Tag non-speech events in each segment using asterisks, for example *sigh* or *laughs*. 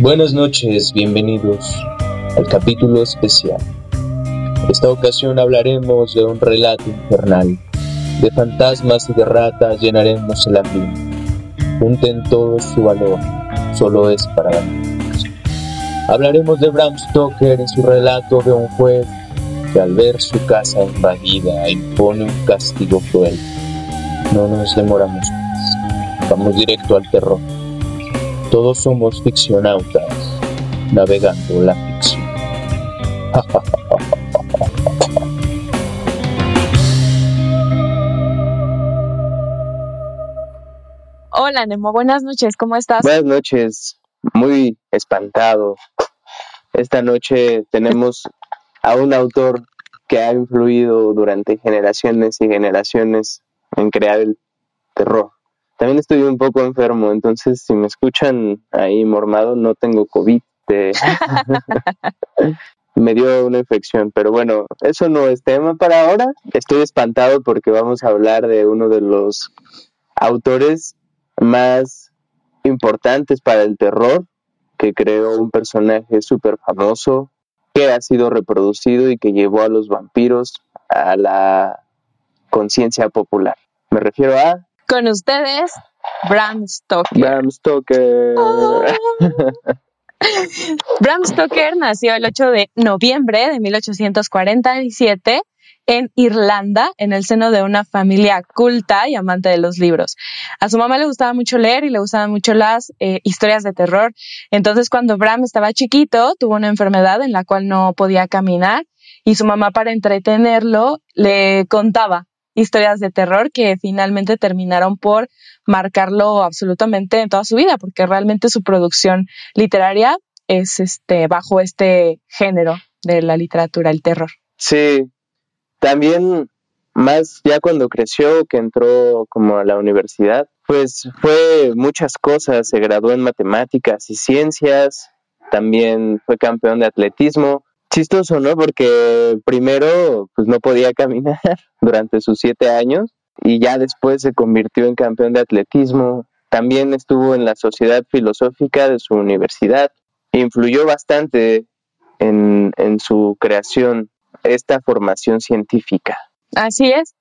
Buenas noches, bienvenidos al capítulo especial. Esta ocasión hablaremos de un relato infernal. De fantasmas y de ratas llenaremos el ambiente. Junten todo su valor, solo es para vampiros. Hablaremos de Bram Stoker en su relato de un juez que al ver su casa invadida impone un castigo cruel. No nos demoramos más. Vamos directo al terror. Todos somos ficcionautas, navegando la ficción. *laughs* Hola Nemo, buenas noches, ¿cómo estás? Buenas noches, muy espantado. Esta noche tenemos a un autor que ha influido durante generaciones y generaciones en crear el terror. También estoy un poco enfermo, entonces si me escuchan ahí mormado, no tengo COVID. *laughs* me dio una infección, pero bueno, eso no es tema para ahora. Estoy espantado porque vamos a hablar de uno de los autores más importantes para el terror, que creó un personaje súper famoso, que ha sido reproducido y que llevó a los vampiros a la conciencia popular. Me refiero a... Con ustedes, Bram Stoker. Bram Stoker. Oh. *laughs* Bram Stoker nació el 8 de noviembre de 1847 en Irlanda, en el seno de una familia culta y amante de los libros. A su mamá le gustaba mucho leer y le gustaban mucho las eh, historias de terror. Entonces, cuando Bram estaba chiquito, tuvo una enfermedad en la cual no podía caminar y su mamá, para entretenerlo, le contaba historias de terror que finalmente terminaron por marcarlo absolutamente en toda su vida, porque realmente su producción literaria es este bajo este género de la literatura, el terror. Sí, también más ya cuando creció, que entró como a la universidad, pues fue muchas cosas, se graduó en matemáticas y ciencias, también fue campeón de atletismo, chistoso, ¿no? Porque primero pues no podía *laughs* caminar durante sus siete años y ya después se convirtió en campeón de atletismo. También estuvo en la sociedad filosófica de su universidad. Influyó bastante en, en su creación, esta formación científica. Así es.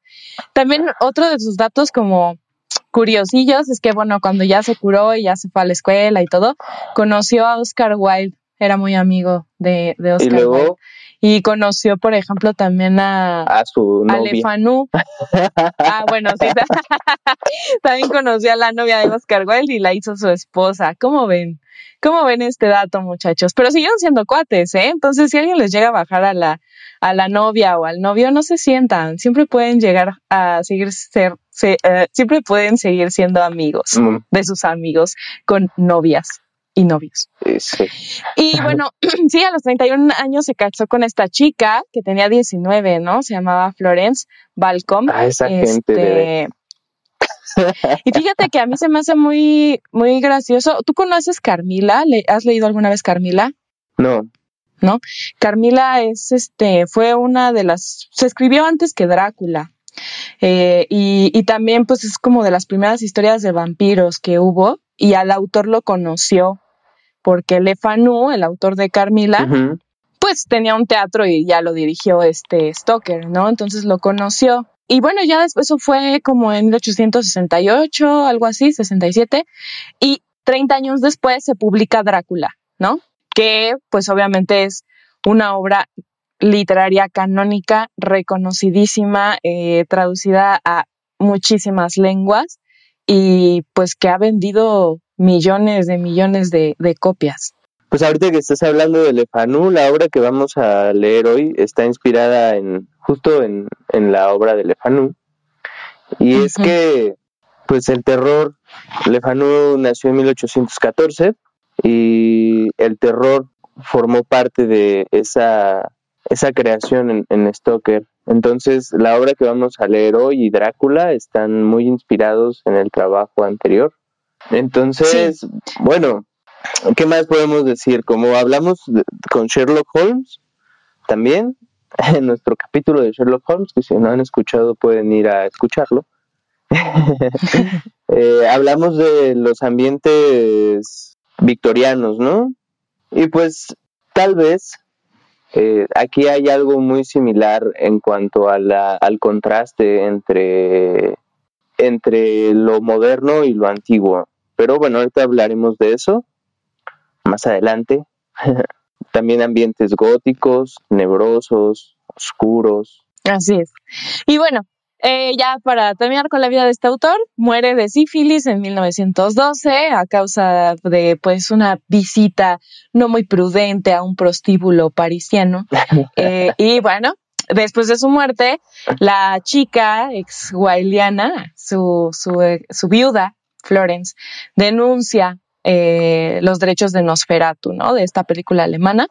También otro de sus datos como curiosillos es que, bueno, cuando ya se curó y ya se fue a la escuela y todo, conoció a Oscar Wilde era muy amigo de, de Oscar y luego, Y conoció, por ejemplo, también a, a su novia. Lefanu. *laughs* ah, bueno, sí. *laughs* también conoció a la novia de Oscar Wilde y la hizo su esposa. ¿Cómo ven? ¿Cómo ven este dato, muchachos? Pero siguen siendo cuates, ¿eh? Entonces, si alguien les llega a bajar a la, a la novia o al novio, no se sientan. Siempre pueden llegar a seguir ser, se, uh, siempre pueden seguir siendo amigos Mm. de sus amigos con novias y novios. Sí. Y bueno, *clears throat* sí, a los 31 años se casó con esta chica que tenía 19, ¿no? Se llamaba Florence Balcom. Ah, esa gente de... *laughs* y fíjate que a mí se me hace muy, muy gracioso. ¿Tú conoces Carmila? ¿Le- ¿Has leído alguna vez Carmila? No, ¿no? Carmila es, este, fue una de las, se escribió antes que Drácula. Eh, y, y también, pues, es como de las primeras historias de vampiros que hubo, y al autor lo conoció, porque Le Fanu, el autor de Carmila, pues tenía un teatro y ya lo dirigió este Stoker, ¿no? Entonces lo conoció. Y bueno, ya después eso fue como en 1868, algo así, 67, y 30 años después se publica Drácula, ¿no? Que pues obviamente es una obra literaria canónica, reconocidísima, eh, traducida a muchísimas lenguas y pues que ha vendido millones de millones de, de copias. Pues ahorita que estás hablando de Lefanu, la obra que vamos a leer hoy está inspirada en justo en, en la obra de Lefanu. Y es que, pues el terror, Lefanu nació en 1814 y el terror formó parte de esa, esa creación en, en Stoker. Entonces, la obra que vamos a leer hoy y Drácula están muy inspirados en el trabajo anterior. Entonces, bueno, ¿qué más podemos decir? Como hablamos de- con Sherlock Holmes, también *laughs* en nuestro capítulo de Sherlock Holmes, que si no han escuchado pueden ir a escucharlo. *laughs* Eh, hablamos de los ambientes victorianos, ¿no? Y pues tal vez eh, aquí hay algo muy similar en cuanto a la, al contraste entre, entre lo moderno y lo antiguo. Pero bueno, ahorita hablaremos de eso más adelante. *laughs* También ambientes góticos, nebrosos, oscuros. Así es. Y bueno, eh, ya para terminar con la vida de este autor, muere de sífilis en 1912 a causa de pues una visita no muy prudente a un prostíbulo parisiano. *laughs* Eh, y bueno, después de su muerte, la chica ex su, su, eh, su viuda, Florence, denuncia los derechos de Nosferatu, ¿no? De esta película alemana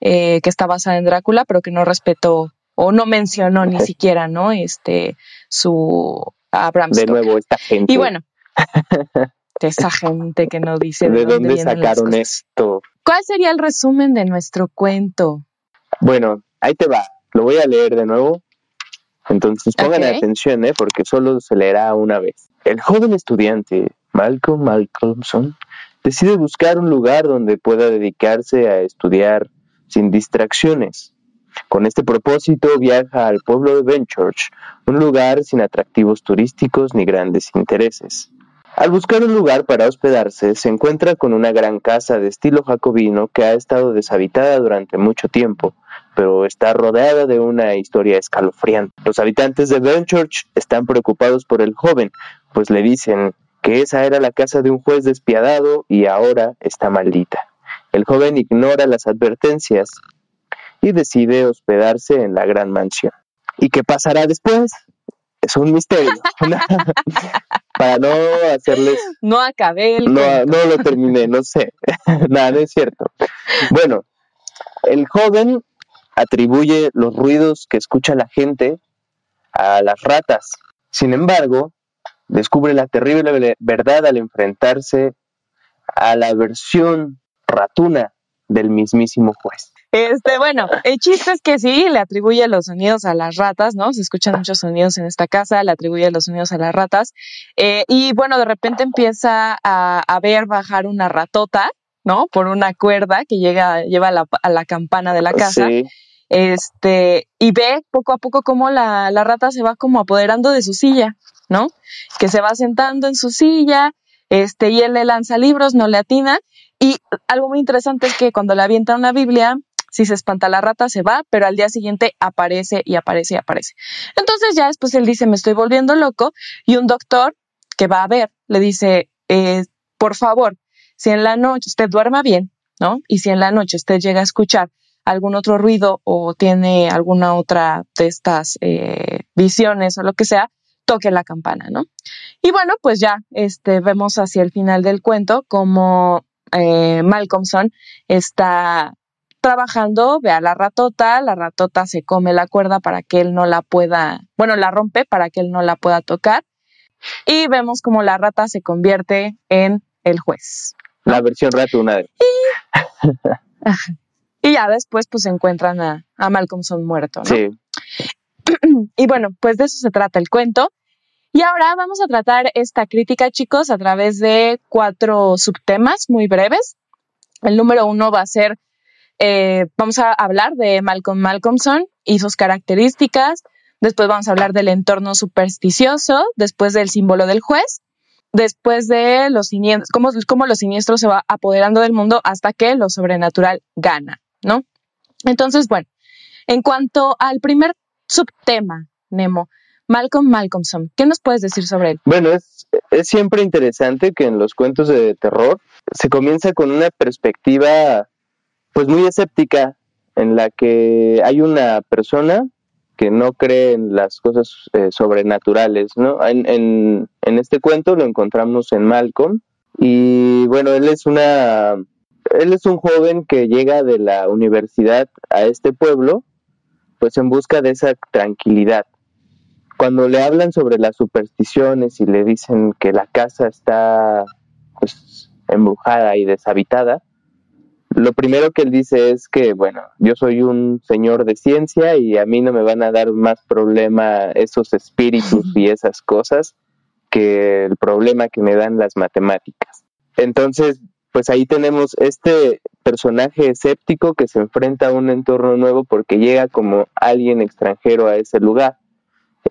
que está basada en Drácula, pero que no respetó o no mencionó ni siquiera, ¿no? Este, su Abraham De nuevo, esta gente. Y bueno, *laughs* esa gente que no dice de, dónde, sacaron esto. ¿Cuál sería el resumen de nuestro cuento? Bueno, ahí te va. Lo voy a leer de nuevo. Entonces pongan atención, ¿eh? porque solo se leerá una vez. El joven estudiante Malcolm Malcolmson decide buscar un lugar donde pueda dedicarse a estudiar sin distracciones. Con este propósito viaja al pueblo de Benchurch, un lugar sin atractivos turísticos ni grandes intereses. Al buscar un lugar para hospedarse, se encuentra con una gran casa de estilo jacobino que ha estado deshabitada durante mucho tiempo, pero está rodeada de una historia escalofriante. Los habitantes de Benchurch están preocupados por el joven, pues le dicen que esa era la casa de un juez despiadado y ahora está maldita. El joven ignora las advertencias y decide hospedarse en la gran mansión. ¿Y qué pasará después? Es un misterio. *laughs* Para no hacerles... No acabé el... No, no lo terminé, no sé. *laughs* Nada, no es cierto. Bueno, el joven atribuye los ruidos que escucha la gente a las ratas. Sin embargo, descubre la terrible verdad al enfrentarse a la versión ratuna del mismísimo juez. Este, bueno, el chiste es que sí, le atribuye los sonidos a las ratas, ¿no? Se escuchan muchos sonidos en esta casa, le atribuye los sonidos a las ratas. Eh, y bueno, de repente empieza a, ver bajar una ratota, ¿no? Por una cuerda que llega, lleva a la, a la campana de la casa. Este, y ve poco a poco cómo la, la rata se va como apoderando de su silla, ¿no? Que se va sentando en su silla, este, y él le lanza libros, no le atina. Y algo muy interesante es que cuando le avienta una Biblia, si se espanta la rata se va, pero al día siguiente aparece y aparece y aparece. Entonces ya después él dice, me estoy volviendo loco y un doctor que va a ver le dice, eh, por favor, si en la noche usted duerma bien, ¿no? Y si en la noche usted llega a escuchar algún otro ruido o tiene alguna otra de estas eh, visiones o lo que sea, toque la campana, ¿no? Y bueno, pues ya este, vemos hacia el final del cuento como eh, Malcolmson está trabajando, ve a la ratota, la ratota se come la cuerda para que él no la pueda, bueno, la rompe para que él no la pueda tocar. Y vemos como la rata se convierte en el juez. La versión ratuna. Y, *laughs* y ya después pues encuentran a, a muerto, ¿no? Sí. *clears throat* Y bueno, pues de eso se trata el cuento. Y ahora vamos a tratar esta crítica, chicos, a través de cuatro subtemas muy breves. El número uno va a ser eh, vamos a hablar de Malcolm Malcolmson y sus características. Después vamos a hablar del entorno supersticioso, después del símbolo del juez, después de los siniestros, cómo, los siniestros se va apoderando del mundo hasta que lo sobrenatural gana, ¿no? Entonces, bueno, en cuanto al primer subtema, Nemo, Malcolm Malcolmson, ¿qué nos puedes decir sobre él? Bueno, es, es siempre interesante que en los cuentos de terror se comienza con una perspectiva pues muy escéptica en la que hay una persona que no cree en las cosas eh, sobrenaturales, ¿no? En, en, en, este cuento lo encontramos en Malcolm y bueno, él es una, él es un joven que llega de la universidad a este pueblo, pues en busca de esa tranquilidad. Cuando le hablan sobre las supersticiones y le dicen que la casa está pues embrujada y deshabitada, lo primero que él dice es que, bueno, yo soy un señor de ciencia y a mí no me van a dar más problema esos espíritus y esas cosas que el problema que me dan las matemáticas. Entonces, pues ahí tenemos este personaje escéptico que se enfrenta a un entorno nuevo porque llega como alguien extranjero a ese lugar.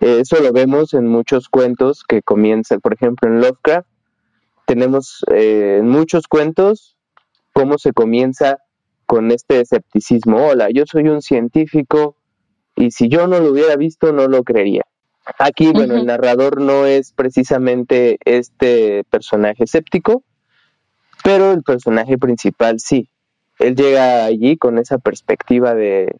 Eso lo vemos en muchos cuentos que comienzan, por ejemplo, en Lovecraft. Tenemos eh, muchos cuentos cómo se comienza con este escepticismo. Hola, yo soy un científico y si yo no lo hubiera visto no lo creería. Aquí, bueno, el narrador no es precisamente este personaje escéptico, pero el personaje principal sí. Él llega allí con esa perspectiva de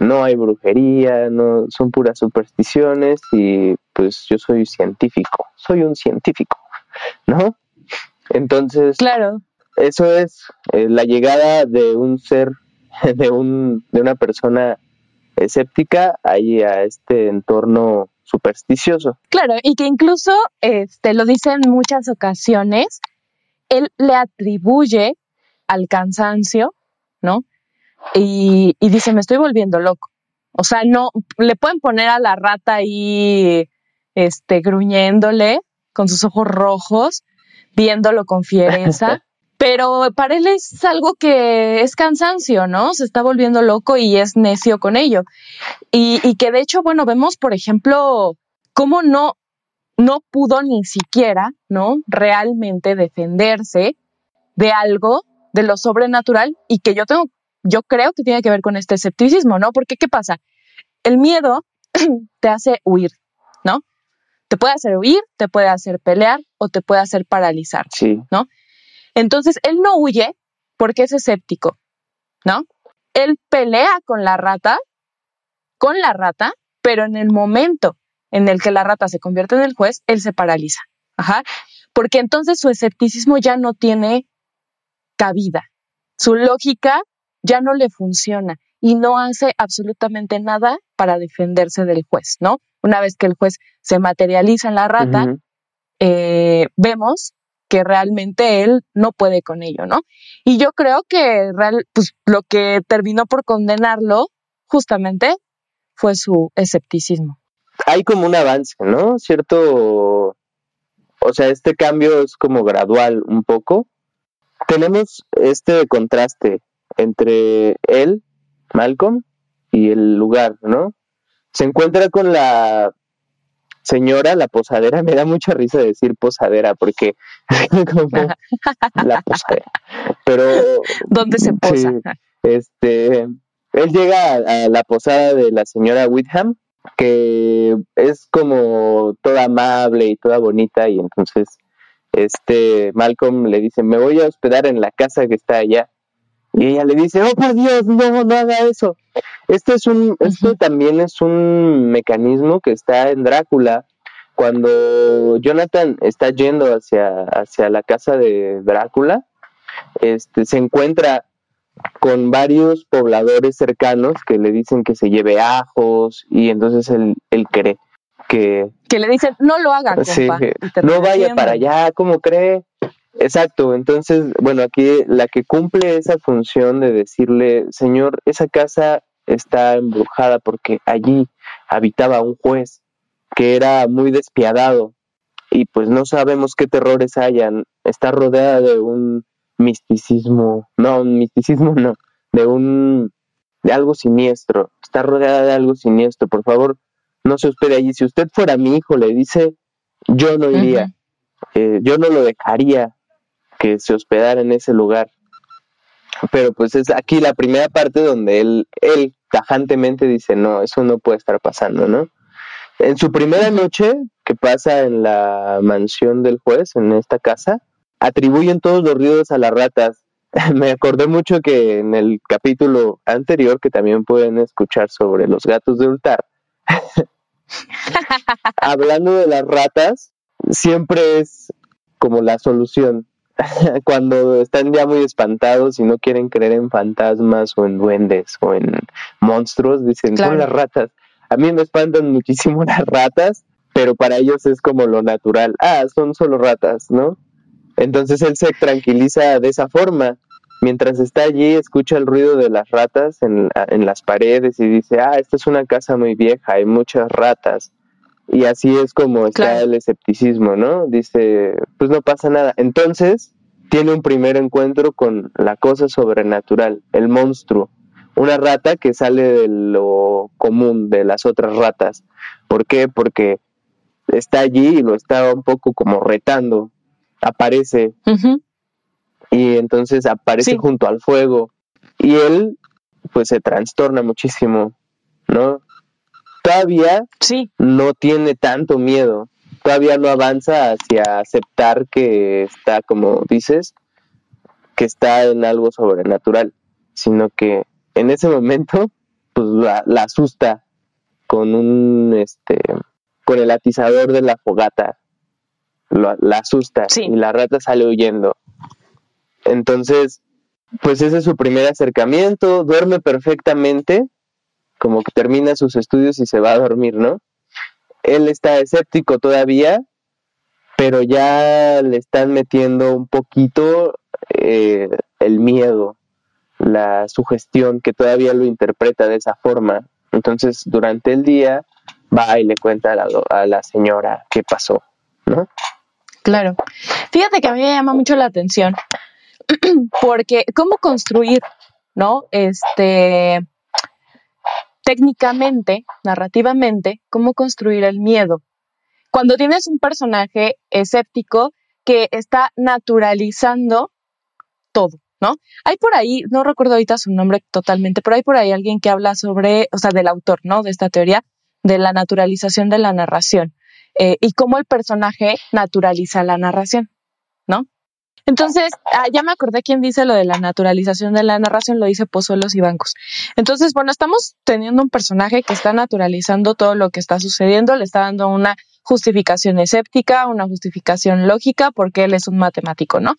no hay brujería, no son puras supersticiones y pues yo soy científico, soy un científico, ¿no? Entonces, claro. Eso es eh, la llegada de un ser, *laughs* de un de una persona escéptica ahí a este entorno supersticioso. Claro, y que incluso este lo dice en muchas ocasiones, él le atribuye al cansancio, ¿no? Y, y dice, me estoy volviendo loco. O sea, no, le pueden poner a la rata ahí, este, gruñéndole con sus ojos rojos, viéndolo con fiereza. *laughs* pero para él es algo que es cansancio, ¿no? Se está volviendo loco y es necio con ello. Y, y que de hecho, bueno, vemos, por ejemplo, cómo no, no pudo ni siquiera, ¿no? Realmente defenderse de algo de lo sobrenatural y que yo tengo, yo creo que tiene que ver con este escepticismo, ¿no? Porque ¿qué pasa? El miedo *clears throat* te hace huir, ¿no? Te puede hacer huir, te puede hacer pelear o te puede hacer paralizar, sí. ¿no? Entonces él no huye porque es escéptico, ¿no? Él pelea con la rata, con la rata, pero en el momento en el que la rata se convierte en el juez, él se paraliza. Ajá. Porque entonces su escepticismo ya no tiene cabida. Su lógica ya no le funciona y no hace absolutamente nada para defenderse del juez, ¿no? Una vez que el juez se materializa en la rata, eh, vemos que realmente él no puede con ello, ¿no? Y yo creo que real, pues, lo que terminó por condenarlo justamente fue su escepticismo hay como un avance, ¿no? Cierto, o sea, este cambio es como gradual un poco. Tenemos este contraste entre él, Malcolm, y el lugar, ¿no? Se encuentra con la señora, la posadera, me da mucha risa decir posadera porque *laughs* *laughs* la posadera. Pero ¿dónde se posa? este, él llega a, la posada de la señora Whitham que es como toda amable y toda bonita y entonces este Malcolm le dice, me voy a hospedar en la casa que está allá. Y ella le dice, oh por Dios, no, no haga eso. Este es un, esto también es un mecanismo que está en Drácula. Cuando Jonathan está yendo hacia, hacia la casa de Drácula, este, se encuentra con varios pobladores cercanos que le dicen que se lleve ajos y entonces él, él cree que... Que le dicen, no lo haga, compa, no vaya para allá, ¿cómo cree? Exacto, entonces, bueno, aquí la que cumple esa función de decirle, señor, esa casa está embrujada porque allí habitaba un juez que era muy despiadado. Y pues no sabemos qué terrores hayan, está rodeada de un misticismo, no, un misticismo *laughs* no, de un, de algo siniestro, está rodeada de algo siniestro, por favor, no se hospede allí. Si usted fuera mi hijo, le dice, yo no iría, eh, yo no lo dejaría que se hospedara en ese lugar. Pero pues es aquí la primera parte donde él, él tajantemente dice, no, eso no puede estar pasando, ¿no? En su primera noche que pasa en la mansión del juez, en esta casa, atribuyen todos los ruidos a las ratas. *laughs* Me acordé mucho que en el capítulo anterior, que también pueden escuchar sobre los gatos de Ultar, *laughs* hablando de las ratas, siempre es como la solución. *laughs* Cuando están ya muy espantados y no quieren creer en fantasmas o en duendes o en monstruos, dicen, son las ratas. A mí me espantan muchísimo *laughs* las ratas, pero para ellos es como lo natural. Ah, son solo ratas, ¿no? Entonces él se tranquiliza de esa forma. Mientras está allí, escucha el ruido de las ratas en, las paredes y dice, ah, esta es una casa muy vieja, hay muchas ratas. Y así es como está el escepticismo, ¿no? Dice, pues no pasa nada. Entonces, tiene un primer encuentro con la cosa sobrenatural, el monstruo, una rata que sale de lo común de las otras ratas. ¿Por qué? Porque está allí y lo está un poco como retando, aparece y entonces aparece junto al fuego y él pues se trastorna muchísimo, ¿no? Todavía sí. no tiene tanto miedo, todavía no avanza hacia aceptar que está, como dices, que está en algo sobrenatural, sino que en ese momento, pues la, asusta con un, este, con el atizador de la fogata, la asusta y la rata sale huyendo. Entonces, pues ese es su primer acercamiento, duerme perfectamente, como que termina sus estudios y se va a dormir, ¿no? Él está escéptico todavía, pero ya le están metiendo un poquito eh, el miedo, la sugestión, que todavía lo interpreta de esa forma. Entonces, durante el día va y le cuenta a la, a la señora qué pasó, ¿no? Claro. Fíjate que a mí me llama mucho la atención *clears throat* porque cómo construir, ¿no? Este, técnicamente, narrativamente, cómo construir el miedo. Cuando tienes un personaje escéptico que está naturalizando todo, ¿no? Hay por ahí, no recuerdo ahorita su nombre totalmente, pero hay por ahí alguien que habla sobre, o sea, del autor, ¿no? De esta teoría de la naturalización de la narración eh, y cómo el personaje naturaliza la narración, ¿no? Entonces, ah, ya me acordé quién dice lo de la naturalización de la narración, lo dice Pozuelos y Bancos. Entonces, bueno, estamos teniendo un personaje que está naturalizando todo lo que está sucediendo, le está dando una justificación escéptica, una justificación lógica, porque él es un matemático, ¿no?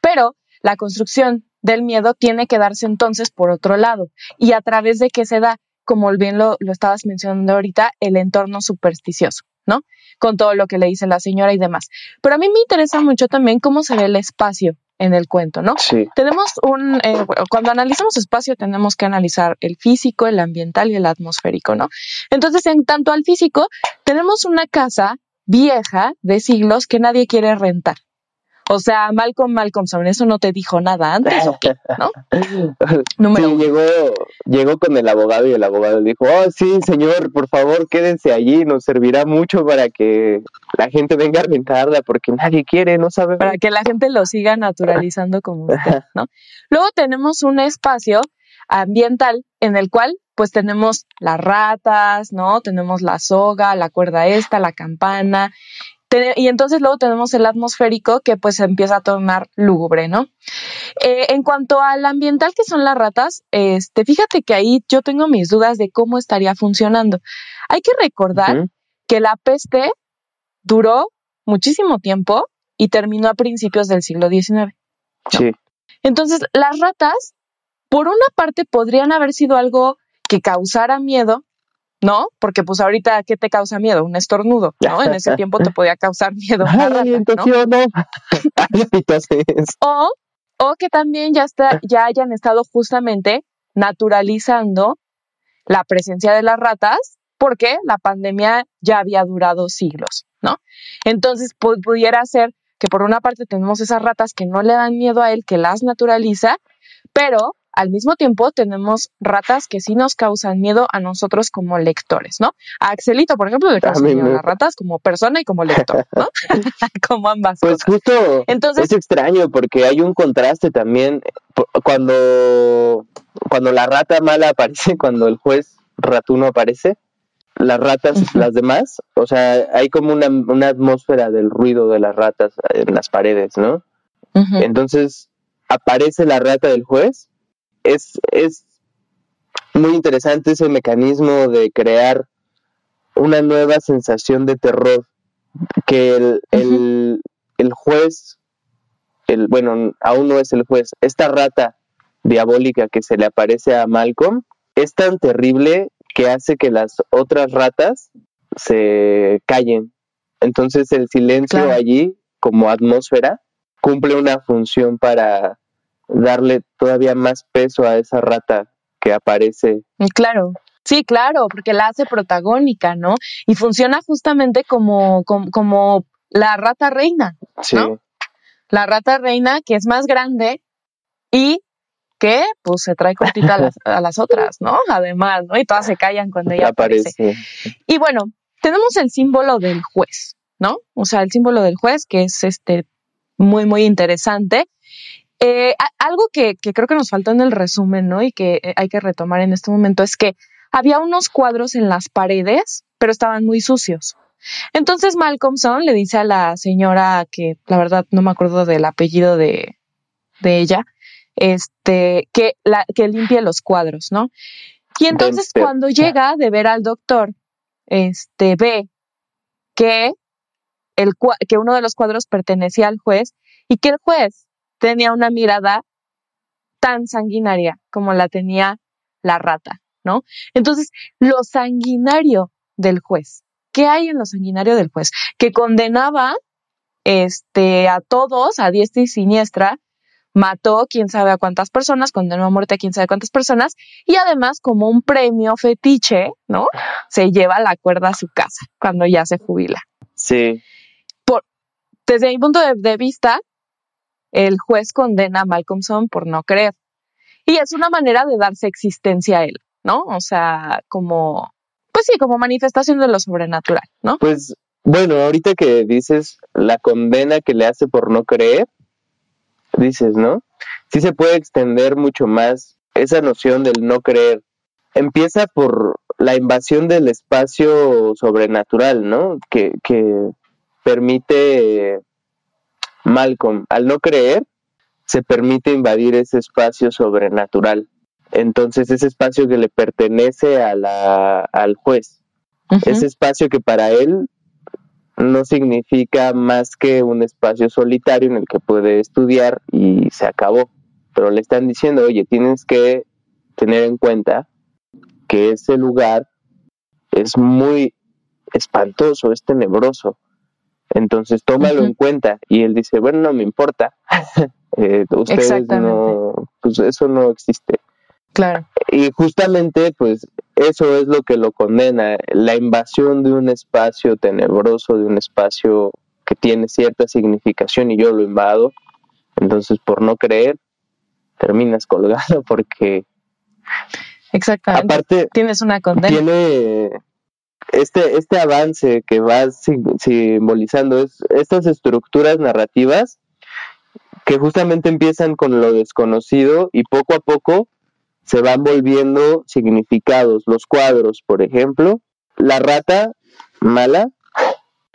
Pero la construcción del miedo tiene que darse entonces por otro lado. ¿Y a través de qué se da? Como bien lo, lo estabas mencionando ahorita, el entorno supersticioso. ¿no? Con todo lo que le dice la señora y demás. Pero a mí me interesa mucho también cómo se ve el espacio en el cuento, ¿no? Sí. Tenemos un, eh, cuando analizamos espacio tenemos que analizar el físico, el ambiental y el atmosférico, ¿no? Entonces, en tanto al físico, tenemos una casa vieja de siglos que nadie quiere rentar, o sea, Malcolm Malcolmson, eso no te dijo nada antes, ¿o qué? ¿No? *laughs* sí, llegó, llegó con el abogado y el abogado le dijo, oh, sí, señor, por favor, quédense allí, nos servirá mucho para que la gente venga a rentarla, porque nadie quiere, no sabe. Para que la gente lo siga naturalizando como usted, ¿no? Luego tenemos un espacio ambiental en el cual pues tenemos las ratas, ¿no? Tenemos la soga, la cuerda esta, la campana, y entonces luego tenemos el atmosférico que pues empieza a tornar lúgubre, ¿no? Eh, en cuanto al ambiental que son las ratas, este, fíjate que ahí yo tengo mis dudas de cómo estaría funcionando. Hay que recordar que la peste duró muchísimo tiempo y terminó a principios del siglo XIX. Sí. Entonces, las ratas, por una parte, podrían haber sido algo que causara miedo, ¿no? Porque pues ahorita, ¿qué te causa miedo? Un estornudo, ¿no? En ese tiempo te podía causar miedo. Rata, ¿no? *laughs* o, o que también ya, está, ya hayan estado justamente naturalizando la presencia de las ratas porque la pandemia ya había durado siglos, ¿no? Entonces pudiera ser que por una parte tenemos esas ratas que no le dan miedo a él, que las naturaliza, pero al mismo tiempo tenemos ratas que sí nos causan miedo a nosotros como lectores, ¿no? A Axelito, por ejemplo, le causan miedo a las ratas como persona y como lector, ¿no? *laughs* *laughs* como ambas pues justo Entonces, es extraño porque hay un contraste también cuando, cuando la rata mala aparece, *laughs* cuando el juez ratuno aparece, las ratas, las demás, o sea, hay como una, una, atmósfera del ruido de las ratas en las paredes, ¿no? Entonces aparece la rata del juez es, es muy interesante ese mecanismo de crear una nueva sensación de terror que el, el, el, juez, el, bueno, aún no es el juez, esta rata diabólica que se le aparece a Malcolm es tan terrible que hace que las otras ratas se callen. Entonces el silencio allí como atmósfera cumple una función para darle todavía más peso a esa rata que aparece. Mm, claro. Sí, claro, porque la hace protagónica, ¿no? Y funciona justamente como, como, la rata reina, ¿no? la rata reina, que es más grande y que pues se trae cortita a las, a las otras, ¿no? Además, ¿no? Y todas se callan cuando ella aparece. Y bueno, tenemos el símbolo del juez, ¿no? O sea, el símbolo del juez, que es este muy, muy interesante. Eh, algo que, que, creo que nos faltó en el resumen, ¿no? Y que eh, hay que retomar en este momento es que había unos cuadros en las paredes, pero estaban muy sucios. Entonces Malcolmson le dice a la señora, que la verdad no me acuerdo del apellido de, de ella, este, que, la, que limpie los cuadros, ¿no? Y entonces cuando llega de ver al doctor, este, ve que, el, que uno de los cuadros pertenecía al juez y que el juez tenía una mirada tan sanguinaria como la tenía la rata, ¿no? Entonces, lo sanguinario del juez, ¿qué hay en lo sanguinario del juez? Que condenaba este, a todos, a diestra y siniestra, mató quién sabe a cuántas personas, condenó a muerte a quién sabe cuántas personas, y además, como un premio fetiche, ¿no? Se lleva la cuerda a su casa cuando ya se jubila. Sí. Por, desde mi punto de, vista, el juez condena a Malcolmson por no creer. Y es una manera de darse existencia a él, ¿no? O sea, como, pues sí, como manifestación de lo sobrenatural, ¿no? Pues bueno, ahorita que dices la condena que le hace por no creer, dices, ¿no? Sí se puede extender mucho más esa noción del no creer. Empieza por la invasión del espacio sobrenatural, ¿no? Que, que permite Malcolm, al no creer, se permite invadir ese espacio sobrenatural. Entonces, ese espacio que le pertenece a la, al juez, ese espacio que para él no significa más que un espacio solitario en el que puede estudiar y se acabó. Pero le están diciendo, oye, tienes que tener en cuenta que ese lugar es muy espantoso, es tenebroso. Entonces tómalo en cuenta. Y él dice, bueno, no me importa. *laughs* eh, ustedes no, pues eso no existe. Claro. Y justamente, pues, eso es lo que lo condena, la invasión de un espacio tenebroso, de un espacio que tiene cierta significación y yo lo invado. Entonces, por no creer, terminas colgado *laughs* porque... Exactamente. Aparte, tienes una condena. Tiene este, este avance que va simbolizando es, estas estructuras narrativas que justamente empiezan con lo desconocido y poco a poco se van volviendo significados. Los cuadros, por ejemplo, la rata mala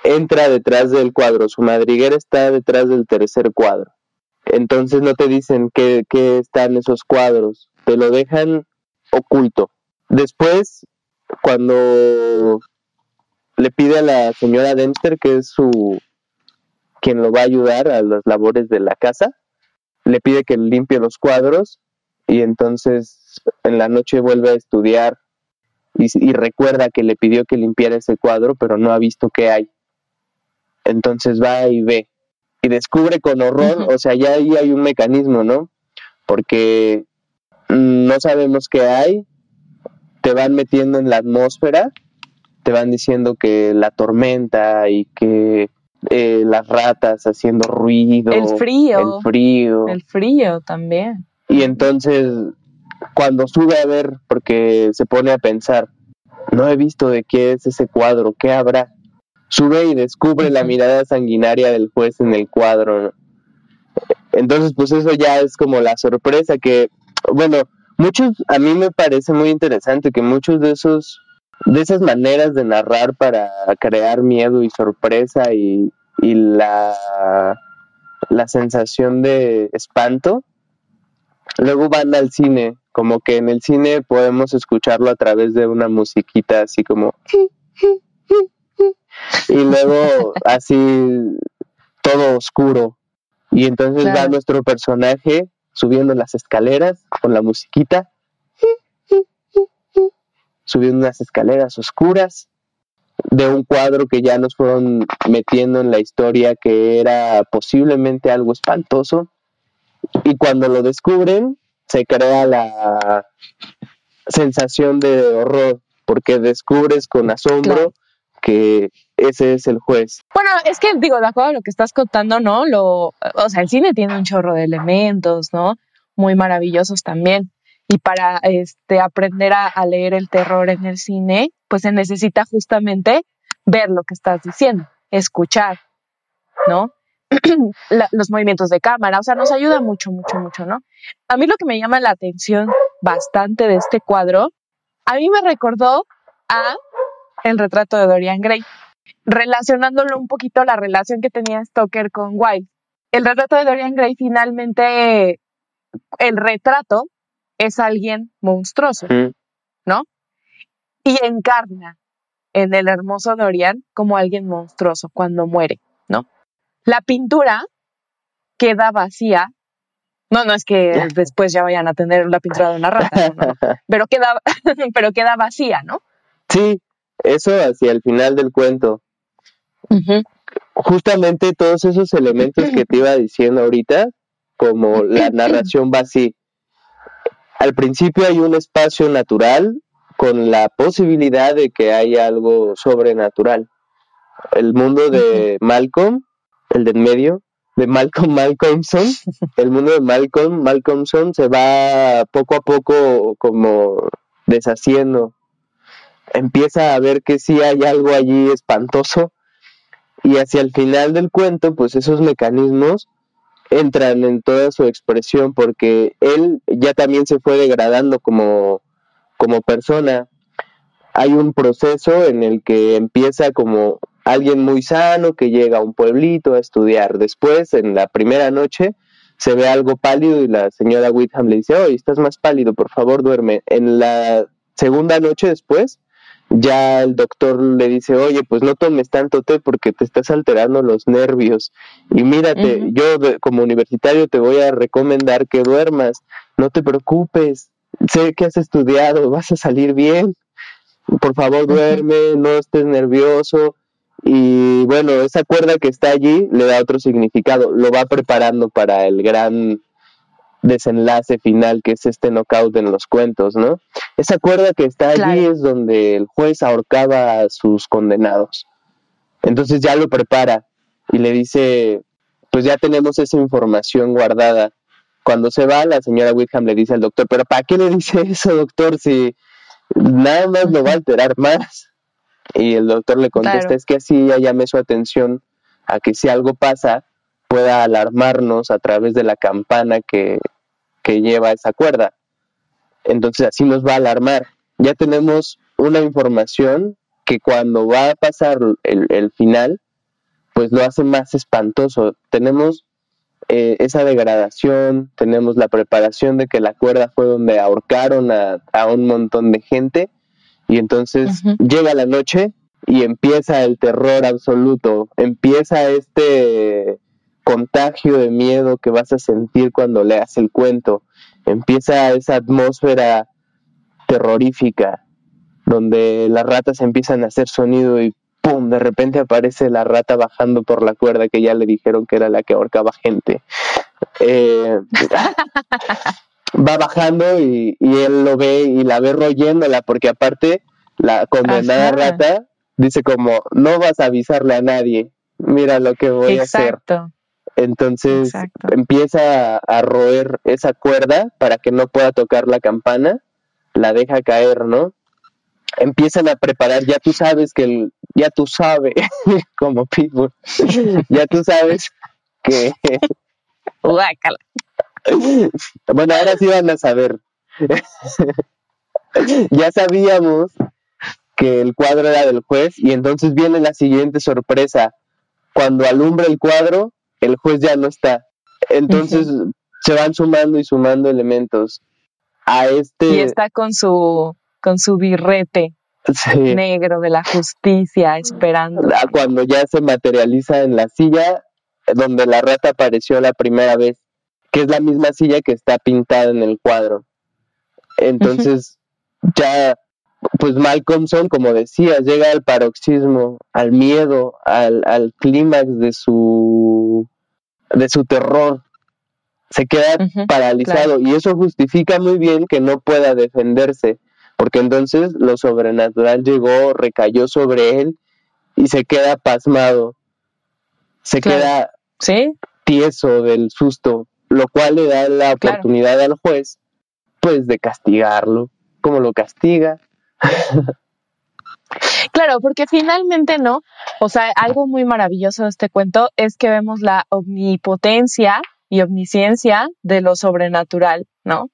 entra detrás del cuadro, su madriguera está detrás del tercer cuadro. Entonces no te dicen qué, qué están esos cuadros, te lo dejan oculto. Después, cuando le pide a la señora Dempster, que es su quien lo va a ayudar a las labores de la casa, le pide que limpie los cuadros y entonces en la noche vuelve a estudiar y, recuerda que le pidió que limpiara ese cuadro, pero no ha visto qué hay. Entonces va y ve y descubre con horror, o sea, ya ahí hay un mecanismo, ¿no? Porque no sabemos qué hay, te van metiendo en la atmósfera, te van diciendo que la tormenta y que eh, las ratas haciendo ruido. El frío. El frío. El frío también. Y entonces, cuando sube a ver, porque se pone a pensar, no he visto de qué es ese cuadro, ¿qué habrá? Sube y descubre la mirada sanguinaria del juez en el cuadro. Entonces, pues eso ya es como la sorpresa que, bueno, muchos, a mí me parece muy interesante que muchos de esos, de esas maneras de narrar para crear miedo y sorpresa y, y la, la sensación de espanto, Luego van al cine, como que en el cine podemos escucharlo a través de una musiquita así como... Y *laughs* luego así todo oscuro. Y entonces va nuestro personaje subiendo las escaleras con la musiquita, subiendo unas escaleras oscuras de un cuadro que ya nos fueron metiendo en la historia que era posiblemente algo espantoso y cuando lo descubren se crea la sensación de horror porque descubres con asombro que ese es el juez. Bueno, es que digo, de acuerdo a lo que estás contando, ¿no? Lo, o sea, el cine tiene un chorro de elementos, ¿no? Muy maravillosos también. Y para este aprender a, leer el terror en el cine, pues se necesita justamente ver lo que estás diciendo, escuchar, ¿no? *clears throat* los movimientos de cámara, o sea, nos ayuda mucho, mucho, mucho, ¿no? A mí lo que me llama la atención bastante de este cuadro, a mí me recordó a el retrato de Dorian Gray relacionándolo un poquito a la relación que tenía Stoker con Wilde. El retrato de Dorian Gray finalmente, el retrato es alguien monstruoso, ¿no? Y encarna en el hermoso Dorian como alguien monstruoso cuando muere, ¿no? La pintura queda vacía. No, no es que después ya vayan a tener la pintura de una rata, ¿no? *laughs* pero, queda, *laughs* pero queda vacía, ¿no? Sí, eso hacia el final del cuento. Justamente todos esos elementos que te iba diciendo ahorita, como la *clears throat* narración va así. Al principio hay un espacio natural con la posibilidad de que haya algo sobrenatural. El mundo de Malcolm, el del medio, de Malcolm Malcolmson, *laughs* el mundo de Malcolm Malcolmson se va poco a poco como deshaciendo. Empieza a ver que sí hay algo allí espantoso y hacia el final del cuento, pues esos mecanismos entran en toda su expresión porque él ya también se fue degradando como, como persona. Hay un proceso en el que empieza como alguien muy sano que llega a un pueblito a estudiar. Después, en la primera noche, se ve algo pálido y la señora Whitham le dice, oye, estás más pálido, por favor duerme. En la segunda noche después, ya el doctor le dice, oye, pues no tomes tanto té porque te estás alterando los nervios. Y mírate, yo como universitario te voy a recomendar que duermas, no te preocupes, sé que has estudiado, vas a salir bien, por favor duerme, no estés nervioso. Y bueno, esa cuerda que está allí le da otro significado, lo va preparando para el gran desenlace final que es este knockout en los cuentos, ¿no? Esa cuerda que está allí es donde el juez ahorcaba a sus condenados. Entonces ya lo prepara y le dice, pues ya tenemos esa información guardada. Cuando se va, la señora Whitham le dice al doctor, pero ¿para qué le dice *laughs* eso, doctor, si nada más lo va a alterar más? Y el doctor le contesta, es que así ya llame su atención a que si algo pasa, pueda alarmarnos a través de la campana que, lleva esa cuerda. Entonces así nos va a alarmar. Ya tenemos una información que cuando va a pasar el, final, pues lo hace más espantoso. Tenemos eh, esa degradación, tenemos la preparación de que la cuerda fue donde ahorcaron a, un montón de gente y entonces llega la noche y empieza el terror absoluto, empieza este contagio de miedo que vas a sentir cuando leas el cuento. Empieza esa atmósfera terrorífica donde las ratas empiezan a hacer sonido y ¡pum! De repente aparece la rata bajando por la cuerda que ya le dijeron que era la que ahorcaba gente. Eh, *laughs* va bajando y, él lo ve y la ve royéndola porque aparte la condenada rata dice como no vas a avisarle a nadie mira lo que voy a hacer entonces empieza a, roer esa cuerda para que no pueda tocar la campana, la deja caer, ¿no? Empiezan a preparar, ya tú sabes que el, ya tú sabes, *laughs* como Pitbull, *laughs* ya tú sabes que... *laughs* bueno, ahora sí van a saber. ya sabíamos que el cuadro era del juez y entonces viene la siguiente sorpresa. Cuando alumbra el cuadro, el juez ya no está. Entonces se van sumando y sumando elementos a este. Y está con su con su birrete negro de la justicia esperando. Ah, cuando ya se materializa en la silla donde la rata apareció la primera vez, que es la misma silla que está pintada en el cuadro. Entonces, ya, pues Malcolmson, como decía, llega al paroxismo, al miedo, al, al clímax de su de su terror. Se queda paralizado y eso justifica muy bien que no pueda defenderse, porque entonces lo sobrenatural llegó, recayó sobre él y se queda pasmado, se queda ¿Sí? tieso del susto, lo cual le da la oportunidad al juez, pues, de castigarlo. como lo castiga? Claro, porque finalmente no. O sea, algo muy maravilloso de este cuento es que vemos la omnipotencia y omnisciencia de lo sobrenatural, ¿no?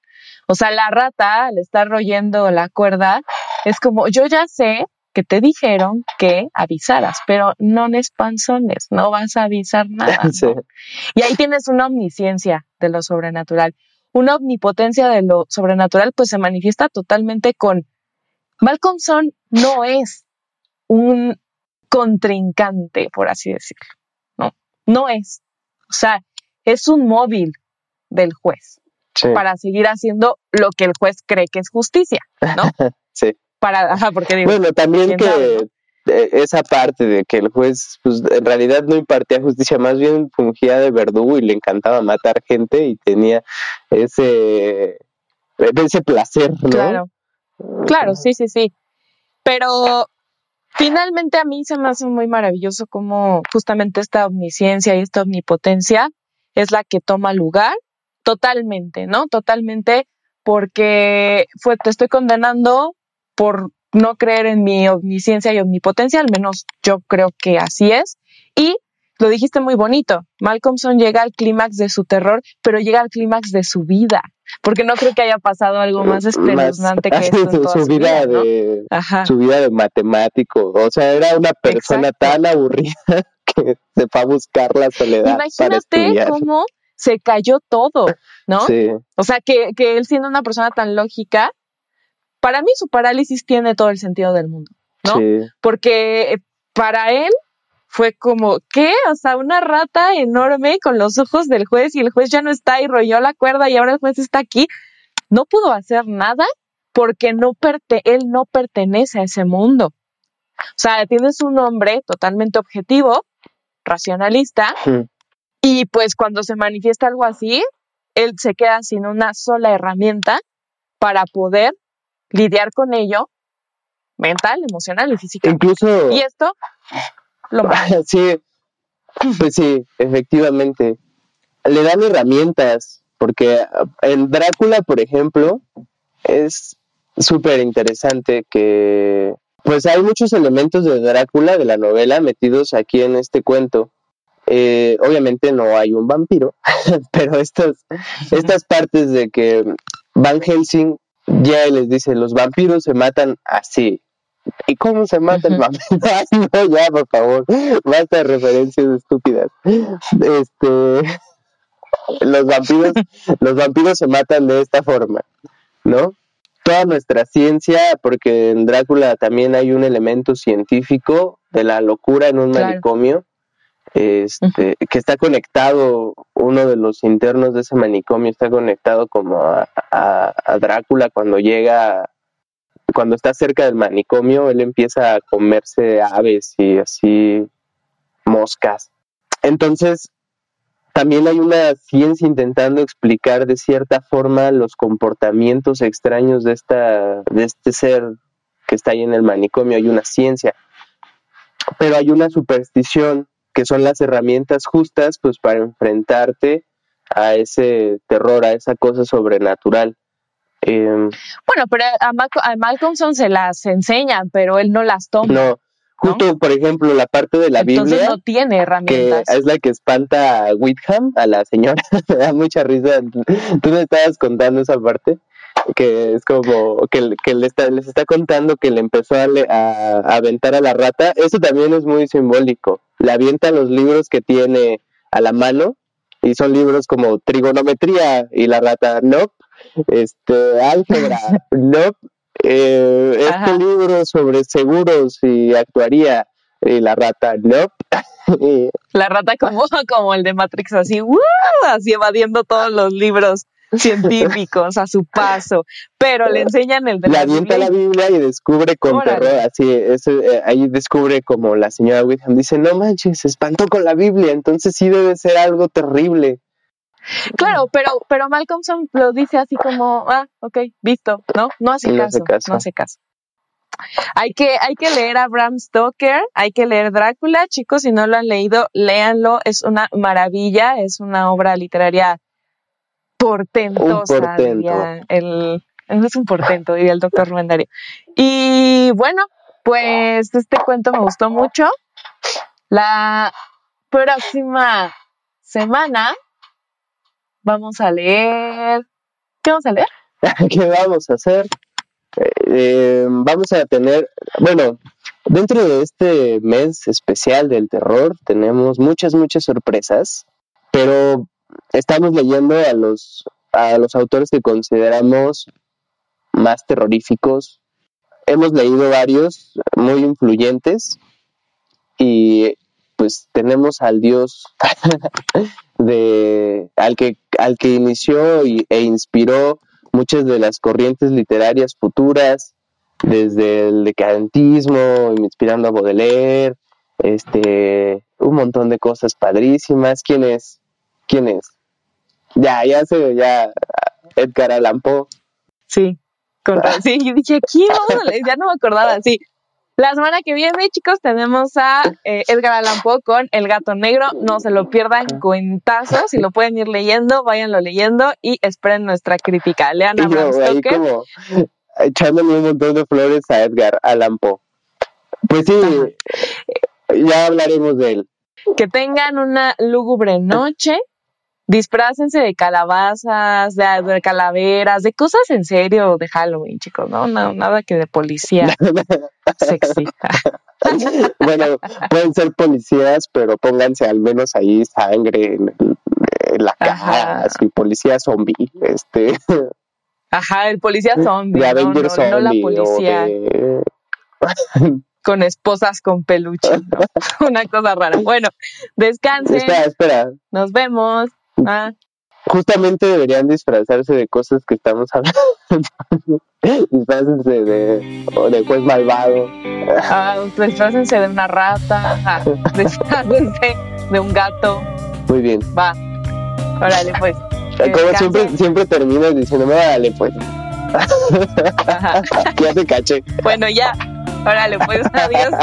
O sea, la rata al estar royendo la cuerda es como, yo ya sé que te dijeron que avisaras, pero no es panzones, no vas a avisar nada. *laughs* Y ahí tienes una omnisciencia de lo sobrenatural. Una omnipotencia de lo sobrenatural, pues se manifiesta totalmente con Malcolmson no es un contrincante, por así decirlo. No, no es. O sea, es un móvil del juez para seguir haciendo lo que el juez cree que es justicia, ¿no? *laughs* sí. Para, ajá, porque digo, bueno, también que eh, esa parte de que el juez, pues en realidad no impartía justicia, más bien fungía de verdugo y le encantaba matar gente y tenía ese, ese placer, ¿no? Claro. Claro, sí, sí, sí. Pero finalmente a mí se me hace muy maravilloso cómo justamente esta omnisciencia y esta omnipotencia es la que toma lugar totalmente, ¿no? Totalmente porque fue, te estoy condenando por no creer en mi omnisciencia y omnipotencia, al menos yo creo que así es. Y lo dijiste muy bonito, Malcolmson llega al clímax de su terror, pero llega al clímax de su vida porque no creo que haya pasado algo más espeluznante que *laughs* esto en su, vida, de su vida de matemático, o sea, era una persona tan aburrida *laughs* que se fue a buscar la soledad. Imagínate cómo se cayó todo, ¿no? Sí. O sea, que, que él siendo una persona tan lógica, para mí su parálisis tiene todo el sentido del mundo, ¿no? Sí. Porque para él fue como, ¿qué? O sea, una rata enorme con los ojos del juez y el juez ya no está y rolló la cuerda y ahora el juez está aquí. No pudo hacer nada porque no él no pertenece a ese mundo. O sea, tienes un hombre totalmente objetivo, racionalista, y pues cuando se manifiesta algo así, él se queda sin una sola herramienta para poder lidiar con ello mental, emocional y física. Incluso. Y esto *laughs* sí, pues sí, efectivamente. Le dan herramientas, porque en Drácula, por ejemplo, es súper interesante que pues hay muchos elementos de Drácula, de la novela, metidos aquí en este cuento. Eh, obviamente no hay un vampiro, *laughs* pero estas, estas partes de que Van Helsing ya les dice, los vampiros se matan así, ¿Y cómo se mata el vampiro? no, *laughs* ya, por favor, basta de referencias estúpidas. Este, los vampiros, *laughs* los vampiros se matan de esta forma, ¿no? Toda nuestra ciencia, porque en Drácula también hay un elemento científico de la locura en un manicomio, este, que está conectado, uno de los internos de ese manicomio está conectado como a, a Drácula cuando llega cuando está cerca del manicomio, él empieza a comerse aves y así moscas. Entonces, también hay una ciencia intentando explicar de cierta forma los comportamientos extraños de, esta, de este ser que está ahí en el manicomio. Hay una ciencia. Pero hay una superstición que son las herramientas justas pues para enfrentarte a ese terror, a esa cosa sobrenatural. Em, bueno, pero a, Malcolmson se las enseñan, pero él no las toma. No, justo por ejemplo la parte de la Entonces Biblia. no tiene herramientas. Que es la que espanta a Whitham, a la señora. *laughs* me da mucha risa. Tú me estabas contando esa parte que es como que, que le está, les está contando que le empezó a, a, aventar a la rata. Eso también es muy simbólico. Le avienta los libros que tiene a la mano y son libros como trigonometría y la rata, no, este, álgebra, *laughs* no, eh, este libro sobre seguros y actuaría y la rata, no. *laughs* la rata como, *laughs* como el de Matrix, así, así evadiendo todos los libros científicos a su paso, pero le enseñan el de la, Biblia. la Biblia y descubre con terror, así, eh, ahí descubre como la señora Whitham dice, no manches, se espantó con la Biblia, entonces sí debe ser algo terrible. Claro, pero, pero Malcolmson lo dice así como, ah, ok, visto, ¿no? No hace, caso, no hace caso. Hay que, hay que leer a Bram Stoker, hay que leer Drácula, chicos, si no lo han leído, léanlo, es una maravilla, es una obra literaria portentosa, Un portento. diría el, es un portento, diría el doctor Rubén Darío. Y bueno, pues este cuento me gustó mucho. La próxima semana vamos a leer. ¿Qué vamos a leer? *laughs* ¿Qué vamos a hacer? Eh, vamos a tener, bueno, dentro de este mes especial del terror tenemos muchas, muchas sorpresas, pero estamos leyendo a los, a los autores que consideramos más terroríficos. Hemos leído varios muy influyentes y pues tenemos al dios *laughs* de al que al que inició y, e inspiró muchas de las corrientes literarias futuras desde el decadentismo inspirando a Baudelaire este un montón de cosas padrísimas quién es quién es ya ya sé ya Edgar Allan Poe Sí, con *laughs* sí, yo dije, ¿quién? Ya no me acordaba, sí. La semana que viene, chicos, tenemos a eh, Edgar Allan Poe con El Gato Negro. No se lo pierdan, cuentazo. Si lo pueden ir leyendo, váyanlo leyendo y esperen nuestra crítica. Lean a yo ahí como echándome un montón de flores a Edgar Allan Poe pues sí ya hablaremos de él Que tengan una lúgubre noche. Disfrácense de calabazas, de, de calaveras, de cosas en serio de Halloween, chicos. No, no nada que de policía *laughs* sexy. *laughs* bueno, pueden ser policías, pero pónganse al menos ahí sangre en, el- en la cara, Ajá. así, policía zombie, este, Ajá, el policía zombie, *laughs* de no, zombie, no la policía de- con esposas con peluche, ¿no? Una cosa rara. Bueno, descansen, Espera, espera, nos vemos. Ah, justamente deberían disfrazarse de cosas que estamos *laughs* hablando, disfrácense de, o de juez malvado, ah, disfrácense de una rata, ah, *laughs* disfrácense de un gato, muy bien, va. Órale, pues. Como siempre, siempre terminas diciendo, dale pues, Ajá. *laughs* ya te caché, Bueno, ya. Órale, pues, adiós.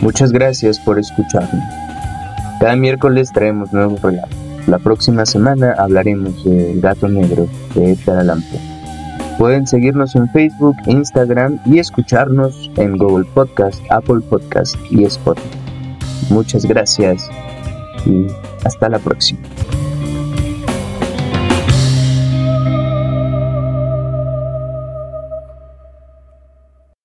Muchas gracias por escucharnos. Cada miércoles traemos nuevos relatos. La próxima semana hablaremos de El gato negro de Edgar Allan. Pueden seguirnos en Facebook, Instagram y escucharnos en Google Podcast, Apple Podcast y Spotify. Muchas gracias y hasta la próxima.